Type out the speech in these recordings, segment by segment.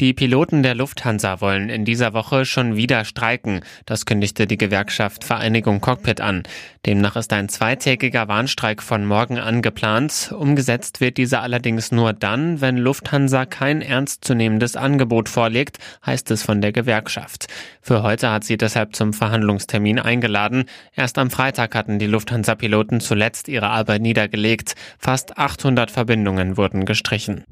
Die Piloten der Lufthansa wollen in dieser Woche schon wieder streiken. Das kündigte die Gewerkschaft Vereinigung Cockpit an. Demnach ist ein zweitägiger Warnstreik von morgen angeplant. Umgesetzt wird dieser allerdings nur dann, wenn Lufthansa kein ernstzunehmendes Angebot vorlegt, heißt es von der Gewerkschaft. Für heute hat sie deshalb zum Verhandlungstermin eingeladen. Erst am Freitag hatten die Lufthansa-Piloten zuletzt ihre Arbeit niedergelegt. Fast 800 Verbindungen wurden gestrichen.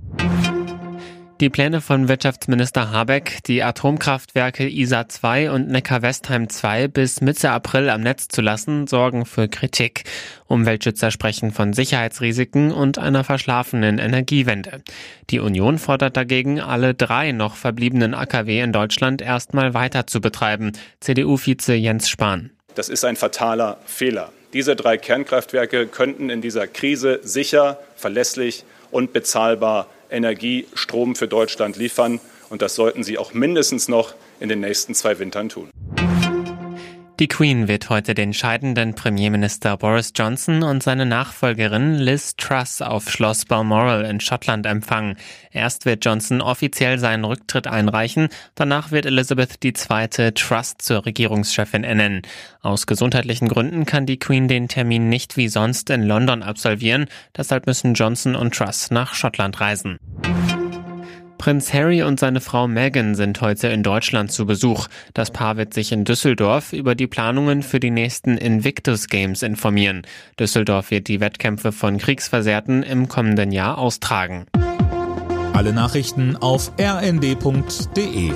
Die Pläne von Wirtschaftsminister Habeck, die Atomkraftwerke ISA 2 und Neckar-Westheim 2 bis Mitte April am Netz zu lassen, sorgen für Kritik. Umweltschützer sprechen von Sicherheitsrisiken und einer verschlafenen Energiewende. Die Union fordert dagegen, alle drei noch verbliebenen AKW in Deutschland erstmal weiter zu betreiben. CDU-Vize Jens Spahn. Das ist ein fataler Fehler. Diese drei Kernkraftwerke könnten in dieser Krise sicher, verlässlich und bezahlbar Energie, Strom für Deutschland liefern. Und das sollten sie auch mindestens noch in den nächsten zwei Wintern tun. Die Queen wird heute den scheidenden Premierminister Boris Johnson und seine Nachfolgerin Liz Truss auf Schloss Balmoral in Schottland empfangen. Erst wird Johnson offiziell seinen Rücktritt einreichen, danach wird Elizabeth II. Truss zur Regierungschefin ernennen. Aus gesundheitlichen Gründen kann die Queen den Termin nicht wie sonst in London absolvieren, deshalb müssen Johnson und Truss nach Schottland reisen. Prinz Harry und seine Frau Meghan sind heute in Deutschland zu Besuch. Das Paar wird sich in Düsseldorf über die Planungen für die nächsten Invictus Games informieren. Düsseldorf wird die Wettkämpfe von Kriegsversehrten im kommenden Jahr austragen. Alle Nachrichten auf rnd.de